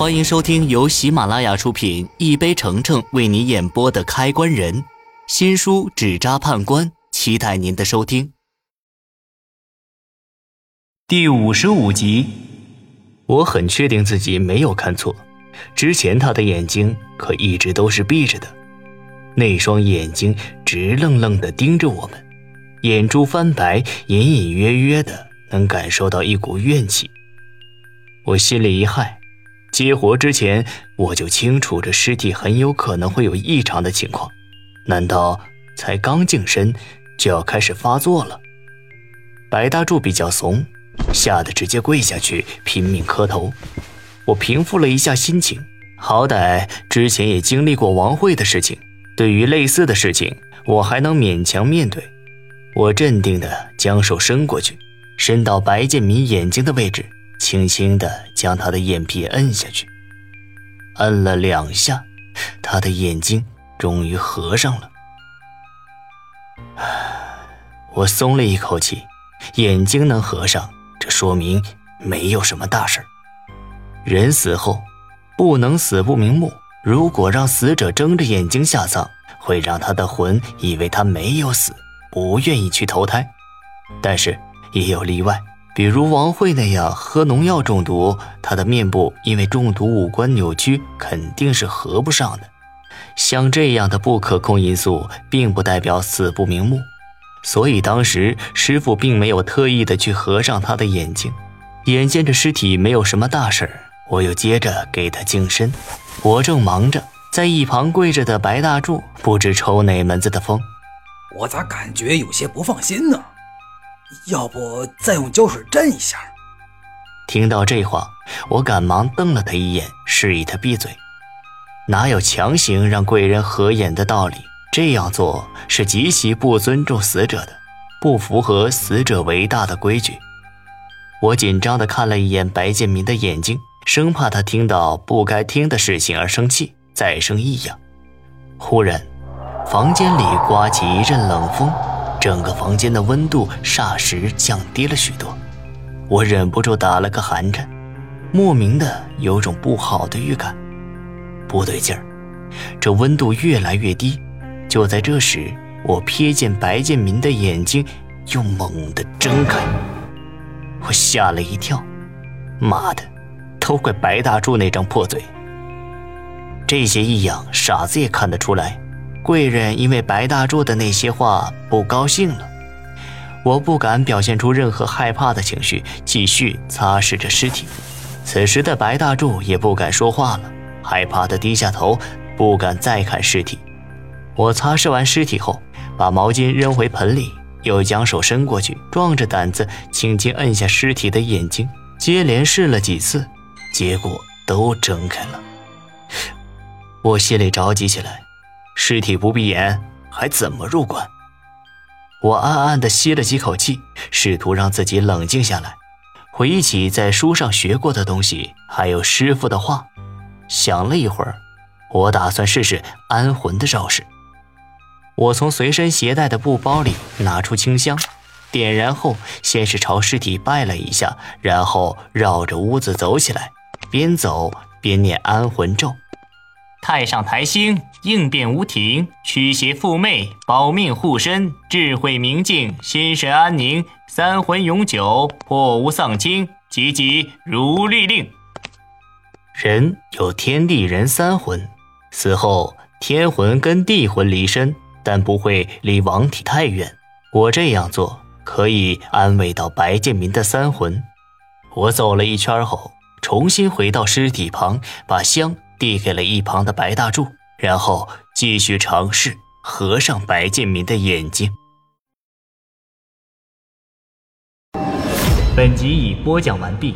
欢迎收听由喜马拉雅出品、一杯橙橙为你演播的《开关人》新书《纸扎判官》，期待您的收听。第五十五集，我很确定自己没有看错，之前他的眼睛可一直都是闭着的，那双眼睛直愣愣地盯着我们，眼珠翻白，隐隐约约的能感受到一股怨气。我心里一骇。接活之前，我就清楚这尸体很有可能会有异常的情况。难道才刚净身就要开始发作了？白大柱比较怂，吓得直接跪下去拼命磕头。我平复了一下心情，好歹之前也经历过王慧的事情，对于类似的事情，我还能勉强面对。我镇定地将手伸过去，伸到白建民眼睛的位置。轻轻地将他的眼皮摁下去，摁了两下，他的眼睛终于合上了。我松了一口气，眼睛能合上，这说明没有什么大事人死后不能死不瞑目，如果让死者睁着眼睛下葬，会让他的魂以为他没有死，不愿意去投胎。但是也有例外。比如王慧那样喝农药中毒，她的面部因为中毒五官扭曲，肯定是合不上的。像这样的不可控因素，并不代表死不瞑目，所以当时师傅并没有特意的去合上他的眼睛。眼见着尸体没有什么大事我又接着给他净身。我正忙着，在一旁跪着的白大柱不知抽哪门子的风，我咋感觉有些不放心呢？要不再用胶水粘一下？听到这话，我赶忙瞪了他一眼，示意他闭嘴。哪有强行让贵人合眼的道理？这样做是极其不尊重死者的，不符合死者为大的规矩。我紧张地看了一眼白建民的眼睛，生怕他听到不该听的事情而生气，再生异样。忽然，房间里刮起一阵冷风。整个房间的温度霎时降低了许多，我忍不住打了个寒颤，莫名的有种不好的预感。不对劲儿，这温度越来越低。就在这时，我瞥见白建民的眼睛又猛地睁开，我吓了一跳。妈的，都怪白大柱那张破嘴！这些异样，傻子也看得出来。贵人因为白大柱的那些话不高兴了，我不敢表现出任何害怕的情绪，继续擦拭着尸体。此时的白大柱也不敢说话了，害怕的低下头，不敢再看尸体。我擦拭完尸体后，把毛巾扔回盆里，又将手伸过去，壮着胆子轻轻摁下尸体的眼睛，接连试了几次，结果都睁开了。我心里着急起来。尸体不闭眼，还怎么入棺？我暗暗地吸了几口气，试图让自己冷静下来，回忆起在书上学过的东西，还有师傅的话。想了一会儿，我打算试试安魂的招式。我从随身携带的布包里拿出清香，点燃后，先是朝尸体拜了一下，然后绕着屋子走起来，边走边念安魂咒。太上台星，应变无停，驱邪附魅，保命护身，智慧明镜，心神安宁，三魂永久，破无丧亲，急急如律令。人有天地人三魂，死后天魂跟地魂离身，但不会离亡体太远。我这样做可以安慰到白建民的三魂。我走了一圈后，重新回到尸体旁，把香。递给了一旁的白大柱，然后继续尝试合上白建民的眼睛。本集已播讲完毕。